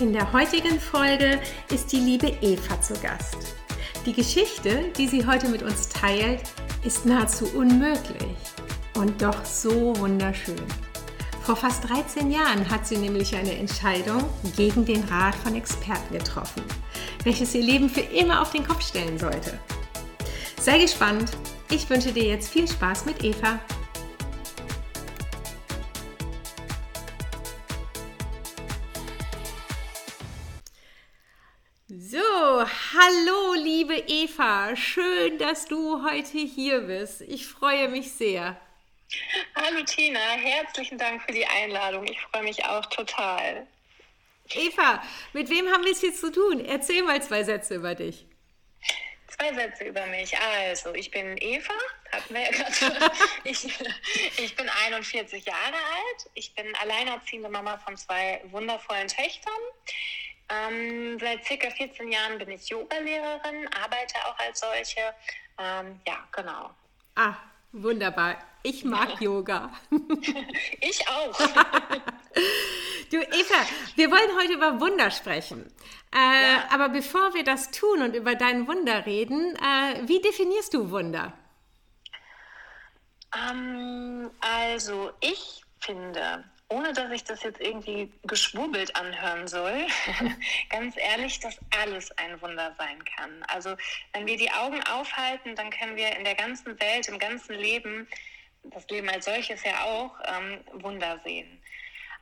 In der heutigen Folge ist die liebe Eva zu Gast. Die Geschichte, die sie heute mit uns teilt, ist nahezu unmöglich und doch so wunderschön. Vor fast 13 Jahren hat sie nämlich eine Entscheidung gegen den Rat von Experten getroffen, welches ihr Leben für immer auf den Kopf stellen sollte. Sei gespannt. Ich wünsche dir jetzt viel Spaß mit Eva. Eva, schön, dass du heute hier bist. Ich freue mich sehr. Hallo Tina, herzlichen Dank für die Einladung. Ich freue mich auch total. Eva, mit wem haben wir es jetzt zu tun? Erzähl mal zwei Sätze über dich. Zwei Sätze über mich. Also, ich bin Eva, hatten wir ja gerade. ich, ich bin 41 Jahre alt. Ich bin alleinerziehende Mama von zwei wundervollen Töchtern. Ähm, seit circa 14 Jahren bin ich Yogalehrerin, arbeite auch als solche. Ähm, ja, genau. Ah, wunderbar. Ich mag ja. Yoga. Ich auch. du Eva, wir wollen heute über Wunder sprechen. Äh, ja. Aber bevor wir das tun und über dein Wunder reden, äh, wie definierst du Wunder? Ähm, also ich finde, ohne dass ich das jetzt irgendwie geschwurbelt anhören soll, ganz ehrlich, dass alles ein Wunder sein kann. Also wenn wir die Augen aufhalten, dann können wir in der ganzen Welt, im ganzen Leben das Leben als solches ja auch, ähm, Wunder sehen.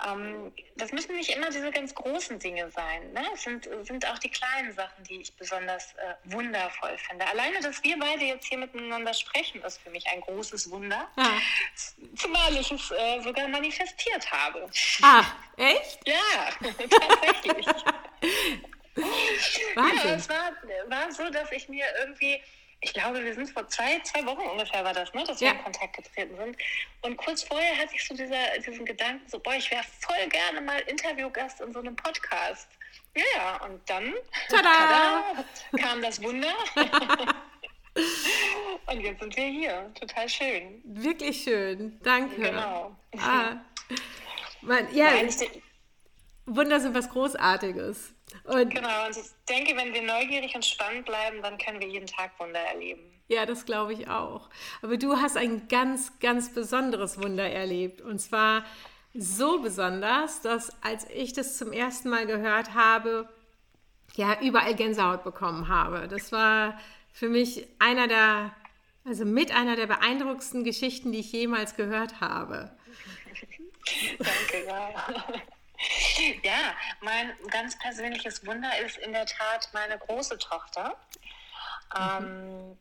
Ähm, das müssen nicht immer diese ganz großen Dinge sein. Ne? Es sind, sind auch die kleinen Sachen, die ich besonders äh, wundervoll finde. Alleine, dass wir beide jetzt hier miteinander sprechen, ist für mich ein großes Wunder. Ah. Zumal ich es äh, sogar manifestiert habe. Ah, echt? Ja, tatsächlich. Wahnsinn. Ja, es war, war so, dass ich mir irgendwie ich glaube, wir sind vor zwei, zwei Wochen ungefähr war das, ne, dass wir in Kontakt getreten sind. Und kurz vorher hatte ich so dieser, diesen Gedanken, so, boah, ich wäre voll gerne mal Interviewgast in so einem Podcast. Ja, und dann tada! tada kam das Wunder. und jetzt sind wir hier. Total schön. Wirklich schön. Danke. Genau. Ah. Man, ja, Wunder sind was Großartiges. Und genau, und ich denke, wenn wir neugierig und spannend bleiben, dann können wir jeden Tag Wunder erleben. Ja, das glaube ich auch. Aber du hast ein ganz, ganz besonderes Wunder erlebt. Und zwar so besonders, dass als ich das zum ersten Mal gehört habe, ja, überall Gänsehaut bekommen habe. Das war für mich einer der, also mit einer der beeindruckendsten Geschichten, die ich jemals gehört habe. Danke, ja. Ja, mein ganz persönliches Wunder ist in der Tat meine große Tochter. Mhm. Ähm,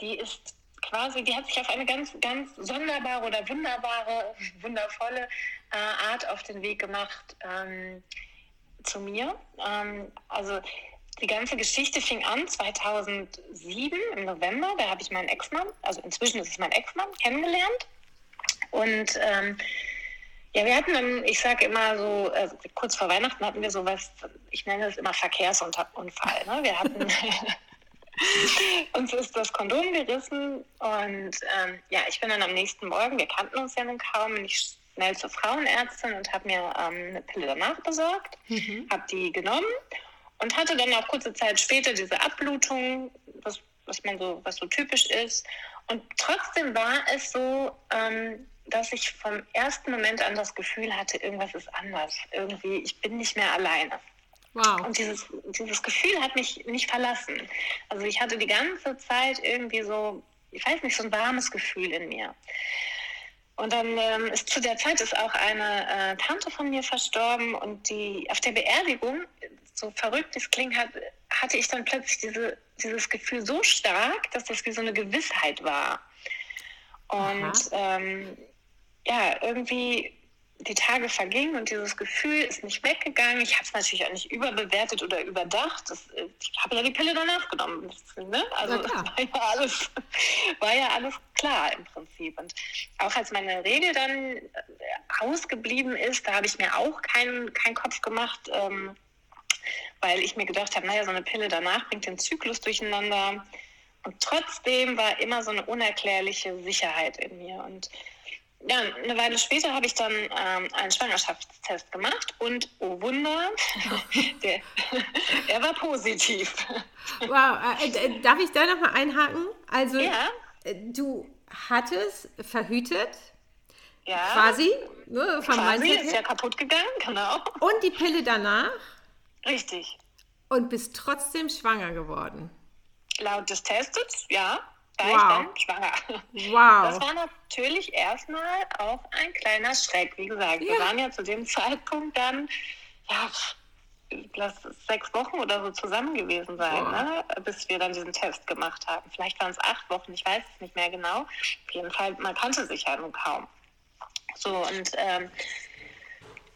die ist quasi, die hat sich auf eine ganz, ganz sonderbare oder wunderbare, wundervolle äh, Art auf den Weg gemacht ähm, zu mir. Ähm, also die ganze Geschichte fing an 2007 im November. Da habe ich meinen Ex-Mann, also inzwischen ist es mein Ex-Mann, kennengelernt. Und ähm, ja, wir hatten dann, ich sage immer so, also kurz vor Weihnachten hatten wir sowas, ich nenne es immer Verkehrsunfall. Ne? Wir hatten, uns ist das Kondom gerissen und ähm, ja, ich bin dann am nächsten Morgen, wir kannten uns ja nun kaum, bin ich schnell zur Frauenärztin und habe mir ähm, eine Pille danach besorgt, mhm. habe die genommen und hatte dann auch kurze Zeit später diese Abblutung, was, was man so, was so typisch ist. Und trotzdem war es so, ähm, dass ich vom ersten Moment an das Gefühl hatte, irgendwas ist anders. Irgendwie, ich bin nicht mehr alleine. Wow. Und dieses, dieses Gefühl hat mich nicht verlassen. Also ich hatte die ganze Zeit irgendwie so, ich weiß nicht, so ein warmes Gefühl in mir. Und dann ähm, ist zu der Zeit ist auch eine äh, Tante von mir verstorben und die auf der Beerdigung, so verrückt es klingt, hat, hatte ich dann plötzlich diese, dieses Gefühl so stark, dass das wie so eine Gewissheit war. Und ähm, ja, irgendwie die Tage vergingen und dieses Gefühl ist nicht weggegangen. Ich habe es natürlich auch nicht überbewertet oder überdacht. Das, äh, ich habe ja die Pille danach genommen. Ne? Also war ja, alles, war ja alles klar im Prinzip. Und auch als meine Regel dann äh, ausgeblieben ist, da habe ich mir auch keinen kein Kopf gemacht, ähm, weil ich mir gedacht habe, naja, so eine Pille danach bringt den Zyklus durcheinander. Und trotzdem war immer so eine unerklärliche Sicherheit in mir. Und ja, eine Weile später habe ich dann ähm, einen Schwangerschaftstest gemacht und oh Wunder, der, er war positiv. Wow, äh, äh, darf ich da nochmal einhaken? Also ja. Äh, du hattest verhütet, ja. quasi, ne, vom quasi ist ja kaputt gegangen, genau. Und die Pille danach? Richtig. Und bist trotzdem schwanger geworden? Laut des Tests, ja war wow. ich dann schwanger. Wow. Das war natürlich erstmal auch ein kleiner Schreck. Wie gesagt, ja. wir waren ja zu dem Zeitpunkt dann, ja, lass sechs Wochen oder so zusammen gewesen sein, ne? bis wir dann diesen Test gemacht haben. Vielleicht waren es acht Wochen, ich weiß es nicht mehr genau. Auf jeden Fall, man kannte sich ja nun kaum. So, und ähm,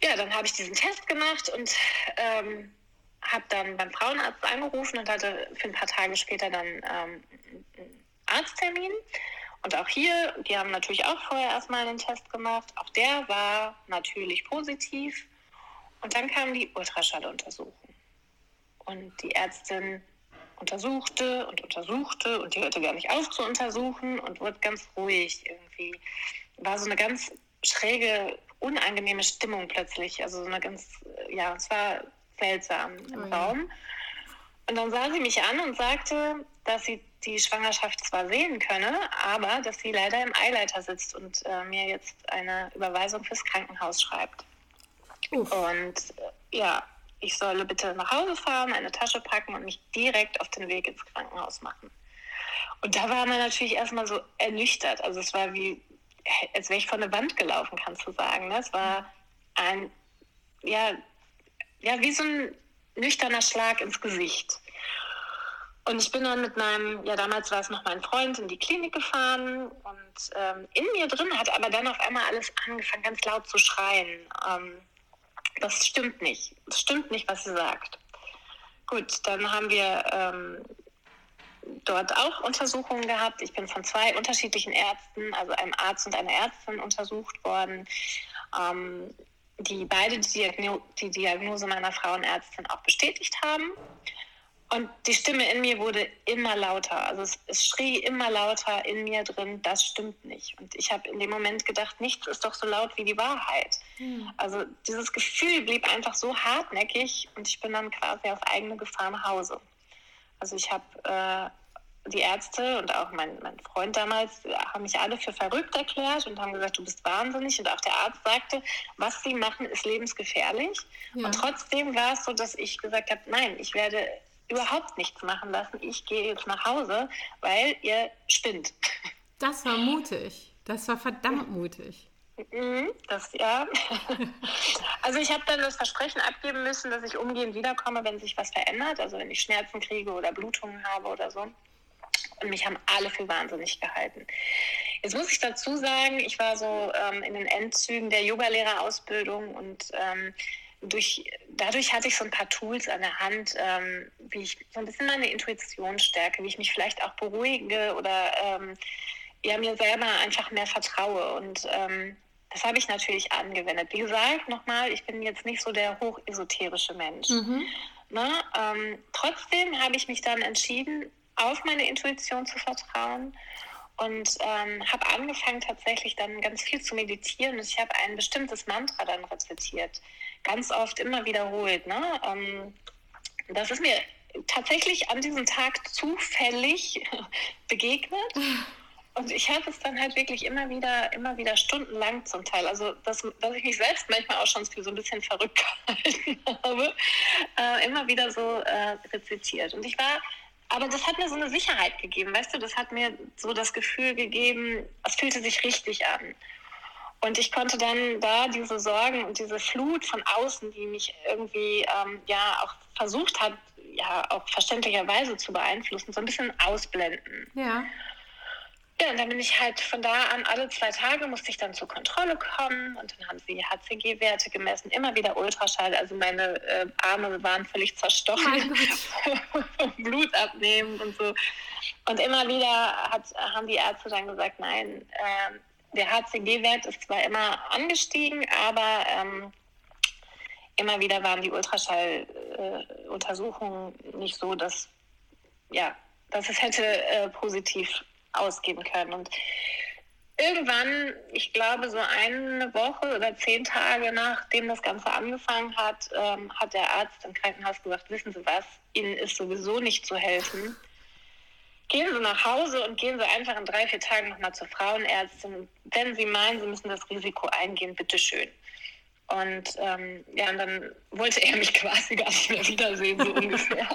ja, dann habe ich diesen Test gemacht und ähm, habe dann beim Frauenarzt angerufen und hatte für ein paar Tage später dann ähm, Arzttermin. Und auch hier, die haben natürlich auch vorher erstmal einen Test gemacht. Auch der war natürlich positiv. Und dann kam die Ultraschalluntersuchung. Und die Ärztin untersuchte und untersuchte und die hörte gar nicht auf zu untersuchen und wurde ganz ruhig irgendwie. War so eine ganz schräge, unangenehme Stimmung plötzlich. Also so eine ganz, ja, es war seltsam im ja. Raum. Und dann sah sie mich an und sagte, dass sie die Schwangerschaft zwar sehen könne, aber dass sie leider im Eileiter sitzt und äh, mir jetzt eine Überweisung fürs Krankenhaus schreibt. Uff. Und äh, ja, ich solle bitte nach Hause fahren, eine Tasche packen und mich direkt auf den Weg ins Krankenhaus machen. Und da war man natürlich erstmal so ernüchtert. Also es war wie, als wäre ich von der Wand gelaufen, kannst du sagen. Ne? Es war ein, ja, ja, wie so ein nüchterner Schlag ins Gesicht. Und ich bin dann mit meinem, ja damals war es noch mein Freund, in die Klinik gefahren und ähm, in mir drin hat aber dann auf einmal alles angefangen, ganz laut zu schreien. Ähm, das stimmt nicht. Das stimmt nicht, was sie sagt. Gut, dann haben wir ähm, dort auch Untersuchungen gehabt. Ich bin von zwei unterschiedlichen Ärzten, also einem Arzt und einer Ärztin untersucht worden, ähm, die beide die, Diagno die Diagnose meiner Frauenärztin auch bestätigt haben. Und die Stimme in mir wurde immer lauter. Also es, es, schrie immer lauter in mir drin, das stimmt nicht. Und ich habe in dem Moment gedacht, nichts ist doch so laut wie die Wahrheit. Mhm. Also dieses Gefühl blieb einfach so hartnäckig und ich bin dann quasi auf eigene Gefahr nach Hause. Also ich habe äh, die Ärzte und auch mein, mein Freund damals haben mich alle für verrückt erklärt und haben gesagt, du bist wahnsinnig. Und auch der Arzt sagte, was sie machen, ist lebensgefährlich. Ja. Und trotzdem war es so, dass ich gesagt habe, nein, ich werde überhaupt nichts machen lassen. Ich gehe jetzt nach Hause, weil ihr spinnt. Das war mutig. Das war verdammt mutig. Mhm, das ja. Also ich habe dann das Versprechen abgeben müssen, dass ich umgehend wiederkomme, wenn sich was verändert, also wenn ich Schmerzen kriege oder Blutungen habe oder so. Und mich haben alle für wahnsinnig gehalten. Jetzt muss ich dazu sagen, ich war so ähm, in den Endzügen der Yogalehrerausbildung und ähm, durch, dadurch hatte ich so ein paar Tools an der Hand, ähm, wie ich so ein bisschen meine Intuition stärke, wie ich mich vielleicht auch beruhige oder ähm, ja, mir selber einfach mehr vertraue. Und ähm, das habe ich natürlich angewendet. Wie gesagt, nochmal, ich bin jetzt nicht so der hochesoterische Mensch. Mhm. Ne? Ähm, trotzdem habe ich mich dann entschieden, auf meine Intuition zu vertrauen und ähm, habe angefangen tatsächlich dann ganz viel zu meditieren. Ich habe ein bestimmtes Mantra dann rezitiert ganz oft immer wiederholt. Ne? Ähm, das ist mir tatsächlich an diesem Tag zufällig begegnet. Und ich habe es dann halt wirklich immer wieder, immer wieder stundenlang zum Teil. Also, dass, dass ich mich selbst manchmal auch schon für so ein bisschen verrückt gehalten habe, äh, immer wieder so äh, rezitiert. Und ich war, aber das hat mir so eine Sicherheit gegeben, weißt du, das hat mir so das Gefühl gegeben, es fühlte sich richtig an. Und ich konnte dann da diese Sorgen und diese Flut von außen, die mich irgendwie ähm, ja auch versucht hat, ja auch verständlicherweise zu beeinflussen, so ein bisschen ausblenden. Ja. ja, und dann bin ich halt von da an alle zwei Tage musste ich dann zur Kontrolle kommen und dann haben sie HCG-Werte gemessen, immer wieder Ultraschall. Also meine äh, Arme waren völlig zerstochen, Blut abnehmen und so. Und immer wieder hat, haben die Ärzte dann gesagt, nein, äh, der HCG-Wert ist zwar immer angestiegen, aber ähm, immer wieder waren die Ultraschalluntersuchungen äh, nicht so, dass, ja, dass es hätte äh, positiv ausgehen können. Und irgendwann, ich glaube so eine Woche oder zehn Tage nachdem das Ganze angefangen hat, ähm, hat der Arzt im Krankenhaus gesagt, wissen Sie was, Ihnen ist sowieso nicht zu helfen. Gehen Sie nach Hause und gehen Sie einfach in drei, vier Tagen nochmal zur Frauenärztin. Wenn Sie meinen, Sie müssen das Risiko eingehen, bitteschön. Und ähm, ja, und dann wollte er mich quasi gar nicht mehr wiedersehen, so ungefähr.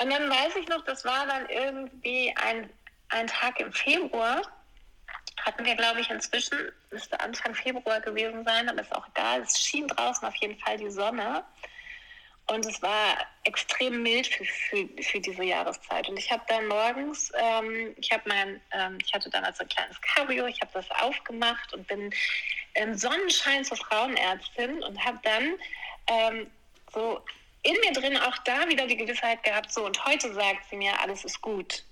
Und dann weiß ich noch, das war dann irgendwie ein, ein Tag im Februar. Hatten wir, glaube ich, inzwischen, müsste Anfang Februar gewesen sein, aber ist auch egal. Es schien draußen auf jeden Fall die Sonne. Und es war extrem mild für, für, für diese Jahreszeit. Und ich habe dann morgens, ähm, ich habe mein, ähm, ich hatte damals ein kleines Cabrio, ich habe das aufgemacht und bin im Sonnenschein zur Frauenärztin und habe dann ähm, so in mir drin auch da wieder die Gewissheit gehabt, so und heute sagt sie mir, alles ist gut.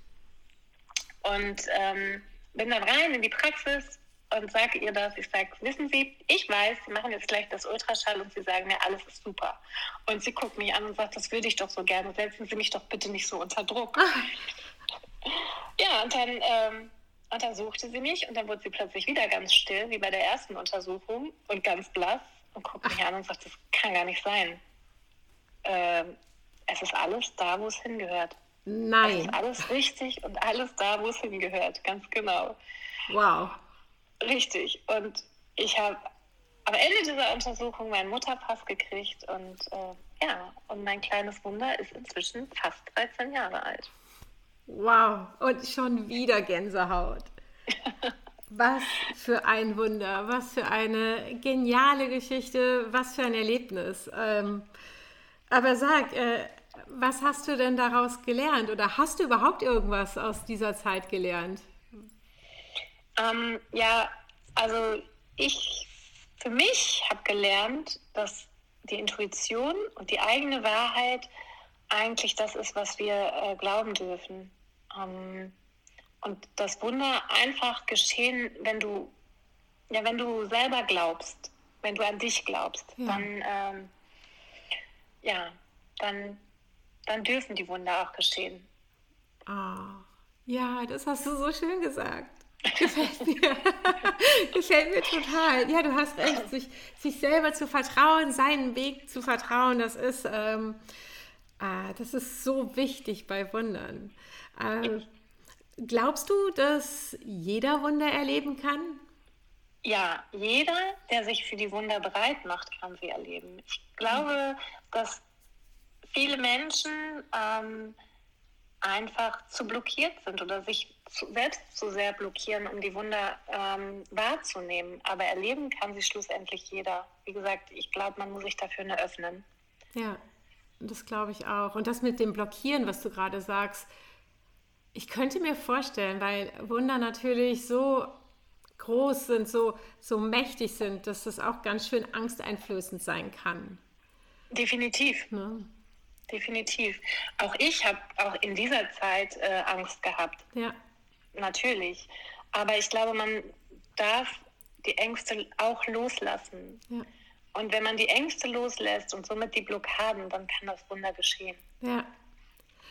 Und ähm, bin dann rein in die Praxis und sage ihr das. Ich sage, wissen Sie, ich weiß, Sie machen jetzt gleich das Ultraschall und Sie sagen mir, alles ist super. Und sie guckt mich an und sagt, das würde ich doch so gerne. Setzen Sie mich doch bitte nicht so unter Druck. ja, und dann ähm, untersuchte sie mich und dann wurde sie plötzlich wieder ganz still, wie bei der ersten Untersuchung und ganz blass und guckt mich an und sagt, das kann gar nicht sein äh, es ist alles da, wo es hingehört. Nein. Es ist alles richtig und alles da, wo es hingehört, ganz genau. Wow. Richtig. Und ich habe am Ende dieser Untersuchung meinen Mutterpass gekriegt und äh, ja, und mein kleines Wunder ist inzwischen fast 13 Jahre alt. Wow, und schon wieder Gänsehaut. Was für ein Wunder, was für eine geniale Geschichte, was für ein Erlebnis. Ähm, aber sag, äh, was hast du denn daraus gelernt oder hast du überhaupt irgendwas aus dieser Zeit gelernt? Ähm, ja, also ich für mich habe gelernt, dass die Intuition und die eigene Wahrheit eigentlich das ist, was wir äh, glauben dürfen. Ähm, und das Wunder einfach geschehen, wenn du, ja, wenn du selber glaubst, wenn du an dich glaubst, ja. dann ähm, ja, dann, dann dürfen die Wunder auch geschehen. Ah, ja, das hast du so schön gesagt. Gefällt mir. Gefällt mir total. Ja, du hast recht, sich, sich selber zu vertrauen, seinen Weg zu vertrauen, das ist, ähm, ah, das ist so wichtig bei Wundern. Ähm, glaubst du, dass jeder Wunder erleben kann? Ja, jeder, der sich für die Wunder bereit macht, kann sie erleben. Ich glaube, dass viele Menschen ähm, einfach zu blockiert sind oder sich zu, selbst zu sehr blockieren, um die Wunder ähm, wahrzunehmen. Aber erleben kann sie schlussendlich jeder. Wie gesagt, ich glaube, man muss sich dafür nur öffnen. Ja, das glaube ich auch. Und das mit dem Blockieren, was du gerade sagst, ich könnte mir vorstellen, weil Wunder natürlich so groß sind, so, so mächtig sind, dass das auch ganz schön angsteinflößend sein kann. Definitiv. Ne? Definitiv. Auch ich habe auch in dieser Zeit äh, Angst gehabt. Ja. Natürlich. Aber ich glaube, man darf die Ängste auch loslassen. Ja. Und wenn man die Ängste loslässt und somit die Blockaden, dann kann das Wunder geschehen. Ja.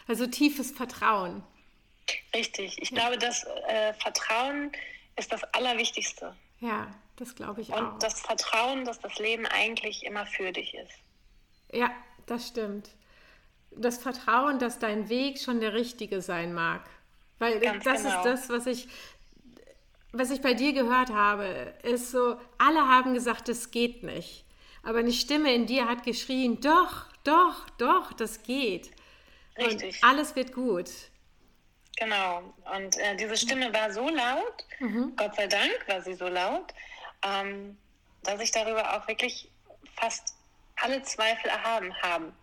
Also tiefes Vertrauen. Richtig. Ich ja. glaube, das äh, Vertrauen ist das Allerwichtigste. Ja, das glaube ich Und auch. Und das Vertrauen, dass das Leben eigentlich immer für dich ist. Ja, das stimmt. Das Vertrauen, dass dein Weg schon der richtige sein mag. Weil Ganz das genau. ist das, was ich, was ich bei dir gehört habe, ist so, alle haben gesagt, es geht nicht. Aber eine Stimme in dir hat geschrien, doch, doch, doch, das geht. Richtig. Und alles wird gut. Genau. Und äh, diese Stimme war so laut, mhm. Gott sei Dank war sie so laut, ähm, dass ich darüber auch wirklich fast alle Zweifel erhaben haben.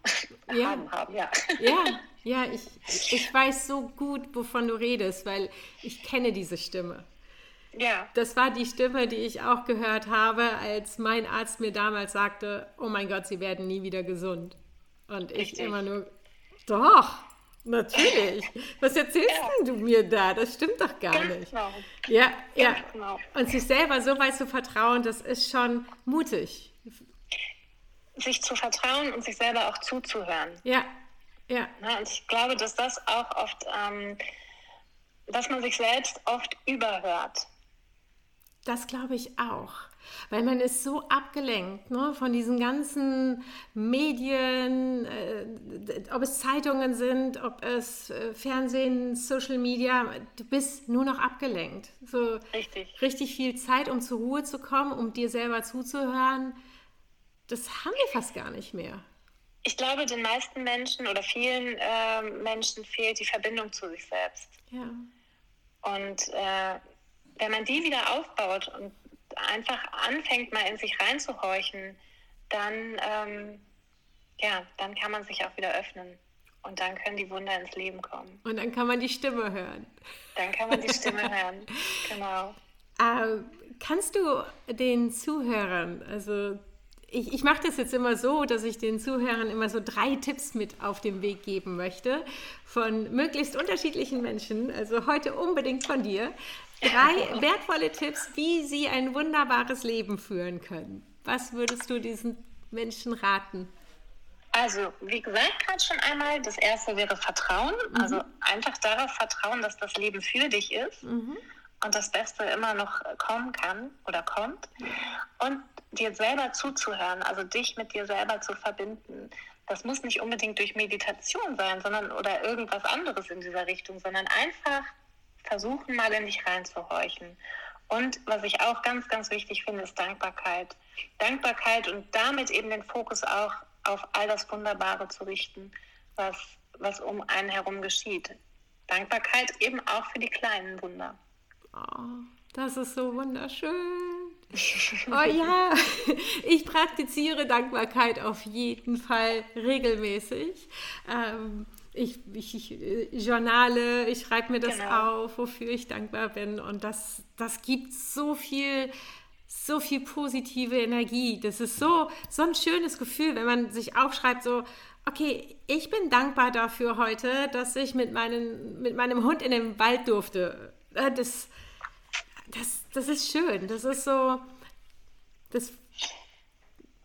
Ja. haben, haben, ja. Ja, ja ich, ich weiß so gut, wovon du redest, weil ich kenne diese Stimme. Ja. Das war die Stimme, die ich auch gehört habe, als mein Arzt mir damals sagte, oh mein Gott, Sie werden nie wieder gesund. Und ich Richtig. immer nur, doch, natürlich. Was erzählst Ja. denn du mir da? Das stimmt doch gar Ganz nicht. genau. Ja, ja. Ganz genau. Und sich selber so weit zu vertrauen, das ist schon mutig. Sich zu vertrauen und sich selber auch zuzuhören. Ja, ja, Ne? Und ich glaube, dass das auch oft, ähm, dass man sich selbst oft überhört. das glaube ich auch. Weil man ist so abgelenkt ne, von diesen ganzen Medien, äh, ob es Zeitungen sind, ob es äh, Fernsehen, Social Media. Du bist nur noch abgelenkt. So Richtig. richtig viel Zeit, um zur Ruhe zu kommen, um dir selber zuzuhören. Das haben wir fast gar nicht mehr. Ich glaube, den meisten Menschen oder vielen ähm, Menschen fehlt die Verbindung zu sich selbst. Ja. Und äh, wenn man die wieder aufbaut und einfach anfängt, mal in sich reinzuhorchen, dann, ähm, ja, dann kann man sich auch wieder öffnen. Und dann können die Wunder ins Leben kommen. Und dann kann man die Stimme hören. Dann kann man die Stimme hören. Genau. Äh, kannst du den Zuhörern, also ich, ich mache das jetzt immer so, dass ich den Zuhörern immer so drei Tipps mit auf den Weg geben möchte von möglichst unterschiedlichen Menschen, also heute unbedingt von dir. Drei wertvolle Tipps, wie sie ein wunderbares Leben führen können. Was würdest du diesen Menschen raten? Also, wie gesagt, gerade schon einmal, das erste wäre Vertrauen. Also einfach darauf vertrauen, dass das Leben für dich ist und das Beste immer noch kommen kann oder kommt. Und dir selber zuzuhören, also dich mit dir selber zu verbinden. Das muss nicht unbedingt durch Meditation sein, sondern oder irgendwas anderes in dieser Richtung, sondern einfach versuchen, mal in dich reinzuhorchen. Und was ich auch ganz, ganz wichtig finde, ist Dankbarkeit. Dankbarkeit und damit eben den Fokus auch auf all das Wunderbare zu richten, was, was um einen herum geschieht. Dankbarkeit eben auch für die kleinen Wunder. Oh, das ist so wunderschön. Oh ja, ich praktiziere Dankbarkeit auf jeden Fall regelmäßig. Ähm, ich, ich, ich äh, journale, ich schreibe mir das Genau. auf, wofür ich dankbar bin. Und das, das gibt so viel, so viel positive Energie. Das ist so, so ein schönes Gefühl, wenn man sich aufschreibt, so, okay, ich bin dankbar dafür heute, dass ich mit, meinen, mit meinem Hund in den Wald durfte. Äh, Das, das, das ist schön. Das ist so, das,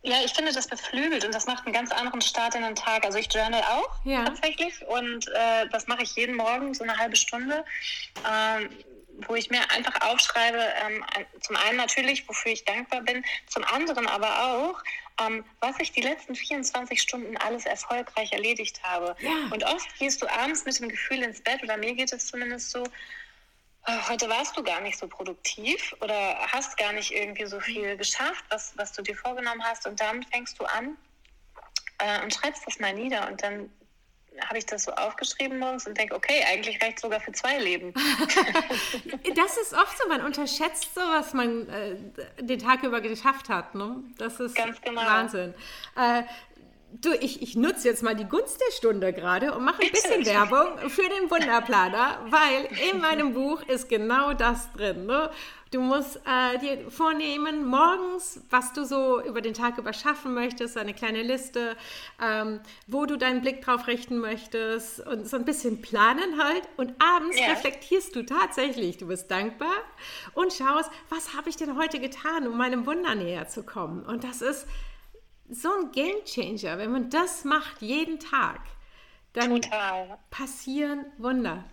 Ja, ich finde, das beflügelt und das macht einen ganz anderen Start in den Tag. Also ich journal auch Ja. tatsächlich und äh, das mache ich jeden Morgen, so eine halbe Stunde, ähm, wo ich mir einfach aufschreibe, ähm, zum einen natürlich, wofür ich dankbar bin, zum anderen aber auch, ähm, was ich die letzten 24 Stunden alles erfolgreich erledigt habe. Ja. Und oft gehst du abends mit dem Gefühl ins Bett, oder mir geht es zumindest so, "Oh, heute warst du gar nicht so produktiv oder hast gar nicht irgendwie so viel geschafft, was, was du dir vorgenommen hast. Und dann fängst du an äh, und schreibst das mal nieder. Und dann habe ich das so aufgeschrieben morgens und denke, okay, eigentlich reicht sogar für zwei Leben. das ist oft so, man unterschätzt so, was man äh, den Tag über geschafft hat. Ne? Das ist Ganz genau. Wahnsinn. Äh, du, ich, ich nutze jetzt mal die Gunst der Stunde gerade und mache ein bisschen. Werbung für den Wunderplaner, weil in meinem Buch ist genau das drin. Ne? Du musst äh, dir vornehmen, morgens, was du so über den Tag über schaffen möchtest, eine kleine Liste, ähm, wo du deinen Blick drauf richten möchtest und so ein bisschen planen halt. Und abends Ja. reflektierst du tatsächlich, du bist dankbar und schaust, was habe ich denn heute getan, um meinem Wunder näher zu kommen. Und das ist so ein Game Changer, wenn man das macht jeden Tag, dann Total. passieren Wunder.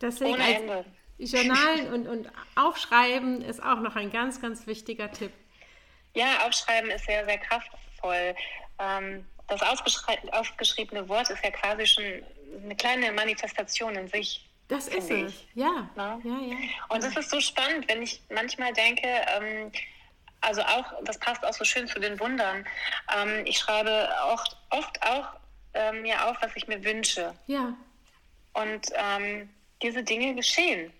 Deswegen Ohne Ende. Journalen und, und Aufschreiben ist auch noch ein ganz, ganz wichtiger Tipp. Ja, Aufschreiben ist sehr, sehr kraftvoll. Ähm, das aufgeschriebene Wort ist ja quasi schon eine kleine Manifestation in sich. Das ist finde es. ich. Ja. Ne? Ja, ja. Und es ist so spannend, wenn ich manchmal denke, ähm, also auch, das passt auch so schön zu den Wundern. Ähm, ich schreibe oft, oft auch ähm, mir auf, was ich mir wünsche. Ja, Und ähm, diese Dinge geschehen.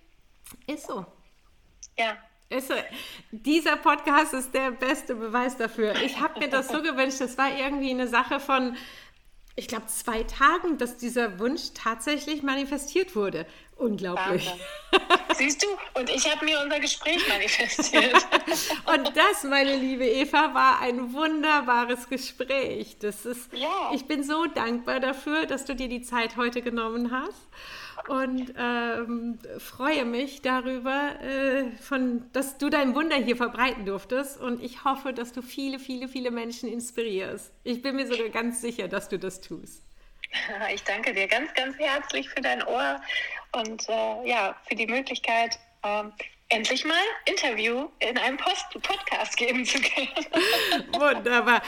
ist so. Ja, Ist, dieser Podcast ist der beste Beweis dafür. Ich habe mir das so gewünscht. Das war irgendwie eine Sache von, ich glaube, zwei Tagen, dass dieser Wunsch tatsächlich manifestiert wurde. Unglaublich. Siehst du? Und ich habe mir unser Gespräch manifestiert. und das, meine liebe Eva, war ein wunderbares Gespräch. Das ist, ja. Ich bin so dankbar dafür, dass du dir die Zeit heute genommen hast und ähm, freue mich darüber, äh, von, dass du dein Wunder hier verbreiten durftest. Und ich hoffe, dass du viele, viele, viele Menschen inspirierst. Ich bin mir sogar ganz sicher, dass du das tust. Ich danke dir ganz, ganz herzlich für dein Ohr und äh, ja, für die Möglichkeit, ähm, endlich mal Interview in einem Post Podcast geben zu können. Wunderbar.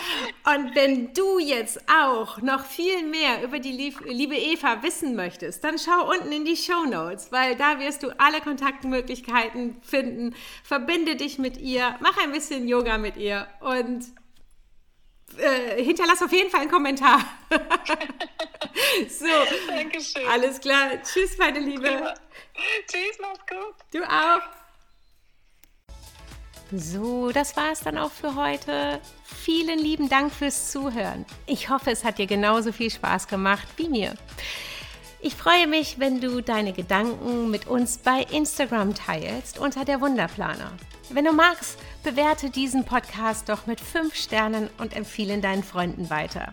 Und wenn du jetzt auch noch viel mehr über die liebe Eva wissen möchtest, dann schau unten in die Show Notes, weil da wirst du alle Kontaktmöglichkeiten finden. Verbinde dich mit ihr, mach ein bisschen Yoga mit ihr und äh, hinterlass auf jeden Fall einen Kommentar. so. Dankeschön. Alles klar. Tschüss, meine Liebe. Tschüss, mach's gut. Du auch. So, das war es dann auch für heute. Vielen lieben Dank fürs Zuhören. Ich hoffe, es hat dir genauso viel Spaß gemacht wie mir. Ich freue mich, wenn du deine Gedanken mit uns bei Instagram teilst unter der Wunderplaner. Wenn du magst, bewerte diesen Podcast doch mit 5 Sternen und empfehle deinen Freunden weiter.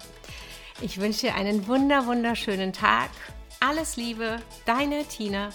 Ich wünsche dir einen wunder wunderschönen Tag. Alles Liebe, deine Tina.